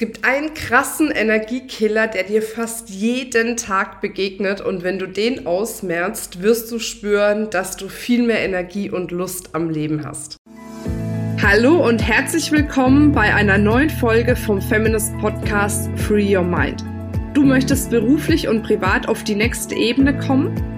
Es gibt einen krassen Energiekiller, der dir fast jeden Tag begegnet und wenn du den ausmerzt, wirst du spüren, dass du viel mehr Energie und Lust am Leben hast. Hallo und herzlich willkommen bei einer neuen Folge vom Feminist Podcast Free Your Mind. Du möchtest beruflich und privat auf die nächste Ebene kommen?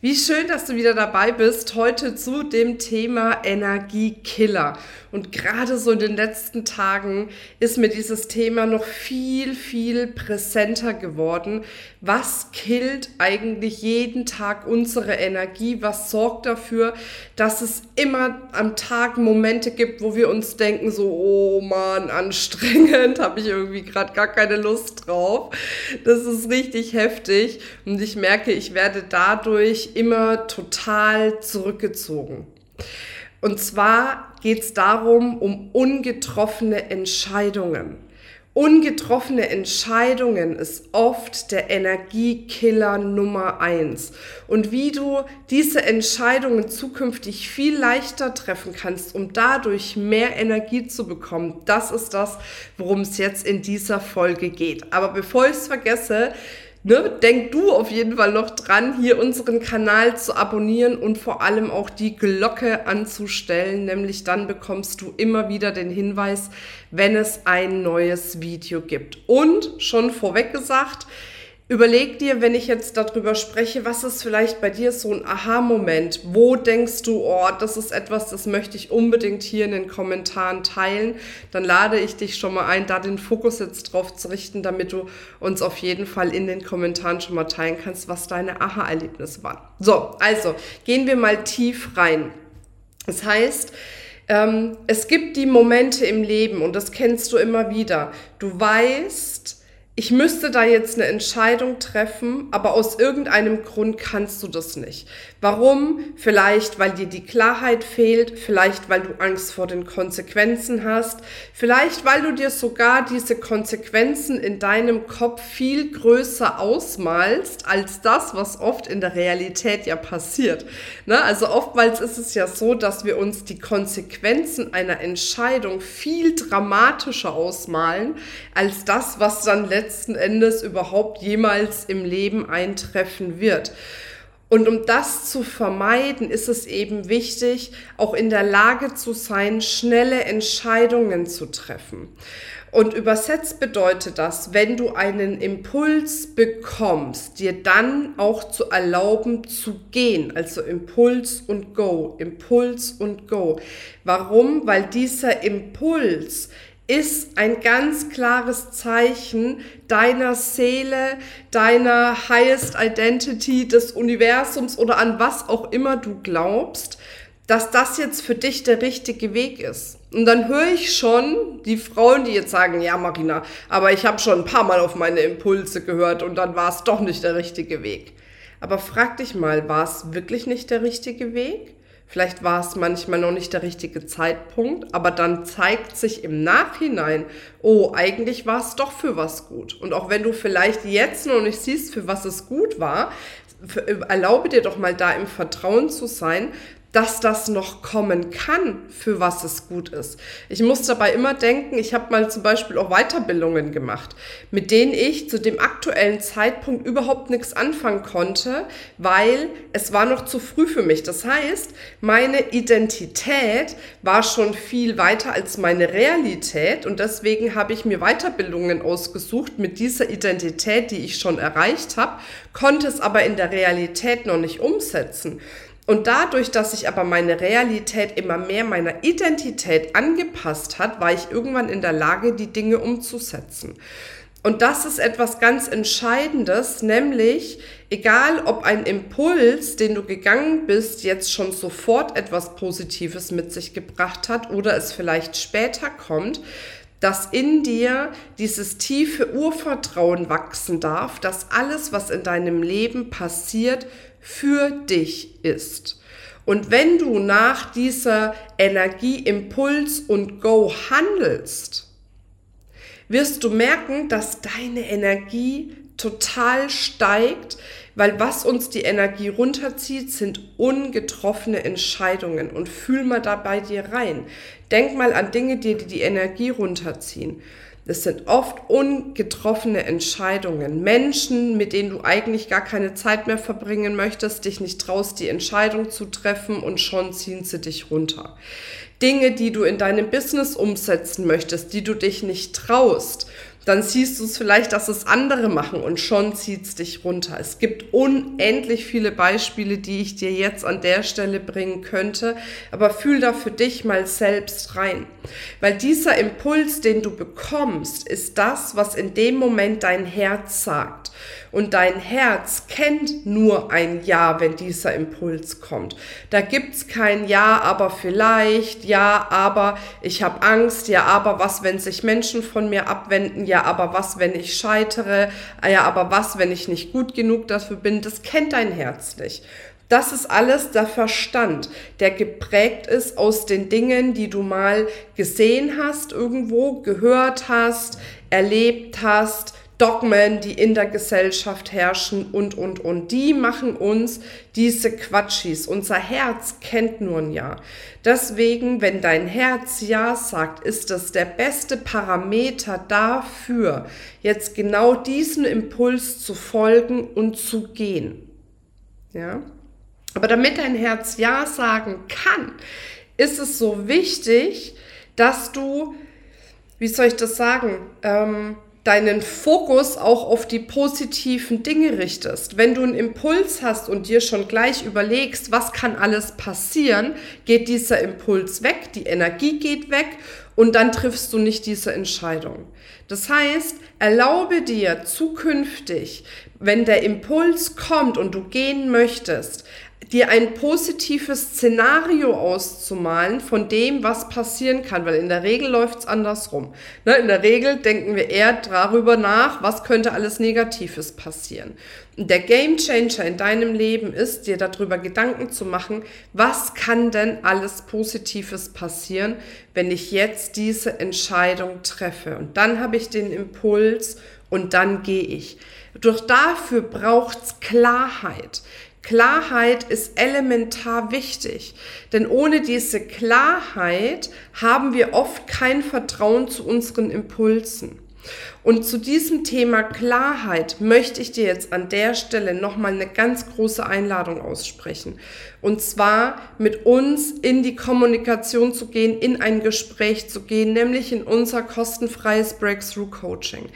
Wie schön, dass du wieder dabei bist, heute zu dem Thema Energiekiller. Und gerade so in den letzten Tagen ist mir dieses Thema noch viel, viel präsenter geworden. Was killt eigentlich jeden Tag unsere Energie? Was sorgt dafür, dass es immer am Tag Momente gibt, wo wir uns denken, so, oh Mann, anstrengend, habe ich irgendwie gerade gar keine Lust drauf. Das ist richtig heftig. Und ich merke, ich werde dadurch immer total zurückgezogen. Und zwar geht es darum, um ungetroffene Entscheidungen. Ungetroffene Entscheidungen ist oft der Energiekiller Nummer eins. Und wie du diese Entscheidungen zukünftig viel leichter treffen kannst, um dadurch mehr Energie zu bekommen, das ist das, worum es jetzt in dieser Folge geht. Aber bevor ich es vergesse, ne, denk du auf jeden Fall noch dran, hier unseren Kanal zu abonnieren und vor allem auch die Glocke anzustellen. Nämlich dann bekommst du immer wieder den Hinweis, wenn es ein neues Video gibt. Und schon vorweg gesagt, Überleg dir, wenn ich jetzt darüber spreche, was ist vielleicht bei dir so ein Aha-Moment? Wo denkst du, oh, das ist etwas, das möchte ich unbedingt hier in den Kommentaren teilen? Dann lade ich dich schon mal ein, da den Fokus jetzt drauf zu richten, damit du uns auf jeden Fall in den Kommentaren schon mal teilen kannst, was deine Aha-Erlebnisse waren. So, also gehen wir mal tief rein. Das heißt, ähm, es gibt die Momente im Leben und das kennst du immer wieder. Du weißt, ich müsste da jetzt eine Entscheidung treffen, aber aus irgendeinem Grund kannst du das nicht. Warum? Vielleicht, weil dir die Klarheit fehlt, vielleicht, weil du Angst vor den Konsequenzen hast, vielleicht, weil du dir sogar diese Konsequenzen in deinem Kopf viel größer ausmalst als das, was oft in der Realität ja passiert. Ne? Also oftmals ist es ja so, dass wir uns die Konsequenzen einer Entscheidung viel dramatischer ausmalen als das, was dann letztendlich letzten Endes überhaupt jemals im Leben eintreffen wird. Und um das zu vermeiden, ist es eben wichtig, auch in der Lage zu sein, schnelle Entscheidungen zu treffen. Und übersetzt bedeutet das, wenn du einen Impuls bekommst, dir dann auch zu erlauben zu gehen. Also Impuls und Go, Impuls und Go. Warum? Weil dieser Impuls ist ein ganz klares Zeichen deiner Seele, deiner Highest Identity, des Universums oder an was auch immer du glaubst, dass das jetzt für dich der richtige Weg ist. Und dann höre ich schon die Frauen, die jetzt sagen, ja Marina, aber ich habe schon ein paar Mal auf meine Impulse gehört und dann war es doch nicht der richtige Weg. Aber frag dich mal, war es wirklich nicht der richtige Weg? Vielleicht war es manchmal noch nicht der richtige Zeitpunkt, aber dann zeigt sich im Nachhinein, oh, eigentlich war es doch für was gut. Und auch wenn du vielleicht jetzt noch nicht siehst, für was es gut war, erlaube dir doch mal da im Vertrauen zu sein, dass das noch kommen kann, für was es gut ist. Ich muss dabei immer denken, ich habe mal zum Beispiel auch Weiterbildungen gemacht, mit denen ich zu dem aktuellen Zeitpunkt überhaupt nichts anfangen konnte, weil es war noch zu früh für mich. Das heißt, meine Identität war schon viel weiter als meine Realität und deswegen habe ich mir Weiterbildungen ausgesucht mit dieser Identität, die ich schon erreicht habe, konnte es aber in der Realität noch nicht umsetzen. Und dadurch, dass sich aber meine Realität immer mehr meiner Identität angepasst hat, war ich irgendwann in der Lage, die Dinge umzusetzen. Und das ist etwas ganz Entscheidendes, nämlich egal ob ein Impuls, den du gegangen bist, jetzt schon sofort etwas Positives mit sich gebracht hat oder es vielleicht später kommt, dass in dir dieses tiefe Urvertrauen wachsen darf, dass alles, was in deinem Leben passiert, für dich ist. Und wenn du nach dieser Energie, Impuls und Go handelst, wirst du merken, dass deine Energie total steigt, weil was uns die Energie runterzieht, sind ungetroffene Entscheidungen. Und fühl mal da bei dir rein. Denk mal an Dinge, die dir die Energie runterziehen. Das sind oft ungetroffene Entscheidungen. Menschen, mit denen du eigentlich gar keine Zeit mehr verbringen möchtest, dich nicht traust, die Entscheidung zu treffen und schon ziehen sie dich runter. Dinge, die du in deinem Business umsetzen möchtest, die du dich nicht traust dann siehst du es vielleicht, dass es andere machen und schon zieht es dich runter. Es gibt unendlich viele Beispiele, die ich dir jetzt an der Stelle bringen könnte, aber fühl da für dich mal selbst rein. Weil dieser Impuls, den du bekommst, ist das, was in dem Moment dein Herz sagt. Und dein Herz kennt nur ein Ja, wenn dieser Impuls kommt. Da gibt's kein Ja, aber vielleicht, Ja, aber ich habe Angst, ja, aber was, wenn sich Menschen von mir abwenden, ja, aber was, wenn ich scheitere, ja, aber was, wenn ich nicht gut genug dafür bin, das kennt dein Herz nicht. Das ist alles der Verstand, der geprägt ist aus den Dingen, die du mal gesehen hast, irgendwo gehört hast, erlebt hast, Dogmen, die in der Gesellschaft herrschen und, und, und. Die machen uns diese Quatschis. Unser Herz kennt nur ein Ja. Deswegen, wenn dein Herz Ja sagt, ist das der beste Parameter dafür, jetzt genau diesen Impuls zu folgen und zu gehen. Ja? Aber damit dein Herz Ja sagen kann, ist es so wichtig, dass du, wie soll ich das sagen, ähm, deinen Fokus auch auf die positiven Dinge richtest. Wenn du einen Impuls hast und dir schon gleich überlegst, was kann alles passieren, geht dieser Impuls weg, die Energie geht weg und dann triffst du nicht diese Entscheidung. Das heißt, erlaube dir zukünftig, wenn der Impuls kommt und du gehen möchtest, dir ein positives Szenario auszumalen von dem, was passieren kann, weil in der Regel läuft es andersrum. Ne, in der Regel denken wir eher darüber nach, was könnte alles Negatives passieren. Der Game Changer in deinem Leben ist, dir darüber Gedanken zu machen, was kann denn alles Positives passieren, wenn ich jetzt diese Entscheidung treffe. Und dann habe ich den Impuls und dann gehe ich. Doch dafür braucht es Klarheit. Klarheit ist elementar wichtig, denn ohne diese Klarheit haben wir oft kein Vertrauen zu unseren Impulsen. Und zu diesem Thema Klarheit möchte ich dir jetzt an der Stelle nochmal eine ganz große Einladung aussprechen. Und zwar mit uns in die Kommunikation zu gehen, in ein Gespräch zu gehen, nämlich in unser kostenfreies Breakthrough Coaching.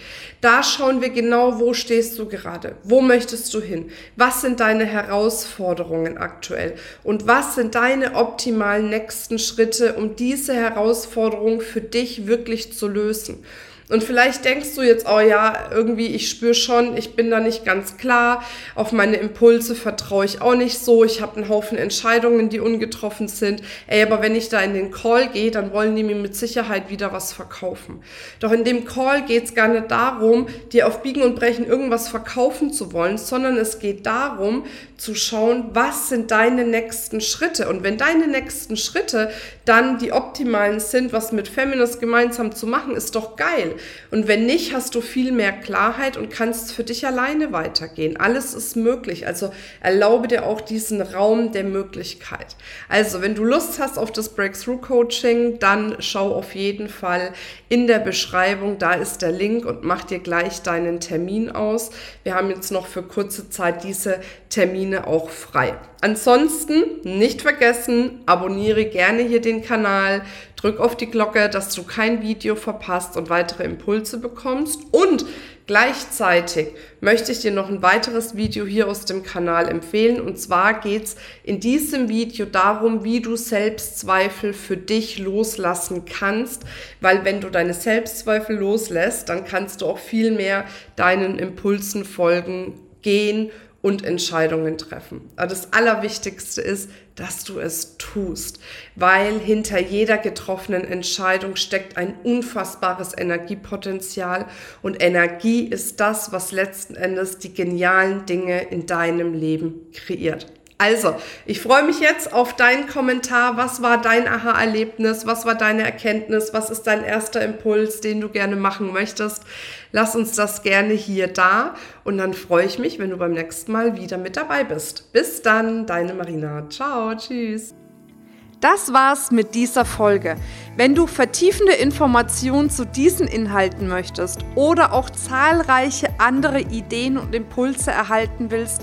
Da schauen wir genau, wo stehst du gerade? Wo möchtest du hin? Was sind deine Herausforderungen aktuell? Und was sind deine optimalen nächsten Schritte, um diese Herausforderung für dich wirklich zu lösen? Und vielleicht denkst du jetzt, oh ja, irgendwie, ich spüre schon, ich bin da nicht ganz klar, auf meine Impulse vertraue ich auch nicht so, ich habe einen Haufen Entscheidungen, die ungetroffen sind. Ey, aber wenn ich da in den Call gehe, dann wollen die mir mit Sicherheit wieder was verkaufen. Doch in dem Call geht es gar nicht darum, dir auf Biegen und Brechen irgendwas verkaufen zu wollen, sondern es geht darum, zu schauen, was sind deine nächsten Schritte. Und wenn deine nächsten Schritte dann die optimalen sind, was mit Feminist gemeinsam zu machen, ist doch geil. Und wenn nicht, hast du viel mehr Klarheit und kannst für dich alleine weitergehen. Alles ist möglich. Also erlaube dir auch diesen Raum der Möglichkeit. Also, wenn du Lust hast auf das Breakthrough Coaching, dann schau auf jeden Fall in der Beschreibung. Da ist der Link und mach dir gleich deinen Termin aus. Wir haben jetzt noch für kurze Zeit diese Termine auch frei. Ansonsten nicht vergessen, abonniere gerne hier den Kanal, drück auf die Glocke, dass du kein Video verpasst und weitere Impulse bekommst. Und gleichzeitig möchte ich dir noch ein weiteres Video hier aus dem Kanal empfehlen. Und zwar geht es in diesem Video darum, wie du Selbstzweifel für dich loslassen kannst. Weil wenn du deine Selbstzweifel loslässt, dann kannst du auch viel mehr deinen Impulsen folgen, gehen und Entscheidungen treffen. Aber das Allerwichtigste ist, dass du es tust, weil hinter jeder getroffenen Entscheidung steckt ein unfassbares Energiepotenzial und Energie ist das, was letzten Endes die genialen Dinge in deinem Leben kreiert. Also, ich freue mich jetzt auf deinen Kommentar. Was war dein Aha-Erlebnis? Was war deine Erkenntnis? Was ist dein erster Impuls, den du gerne machen möchtest? Lass uns das gerne hier da und dann freue ich mich, wenn du beim nächsten Mal wieder mit dabei bist. Bis dann, deine Marina. Ciao, tschüss. Das war's mit dieser Folge. Wenn du vertiefende Informationen zu diesen Inhalten möchtest oder auch zahlreiche andere Ideen und Impulse erhalten willst,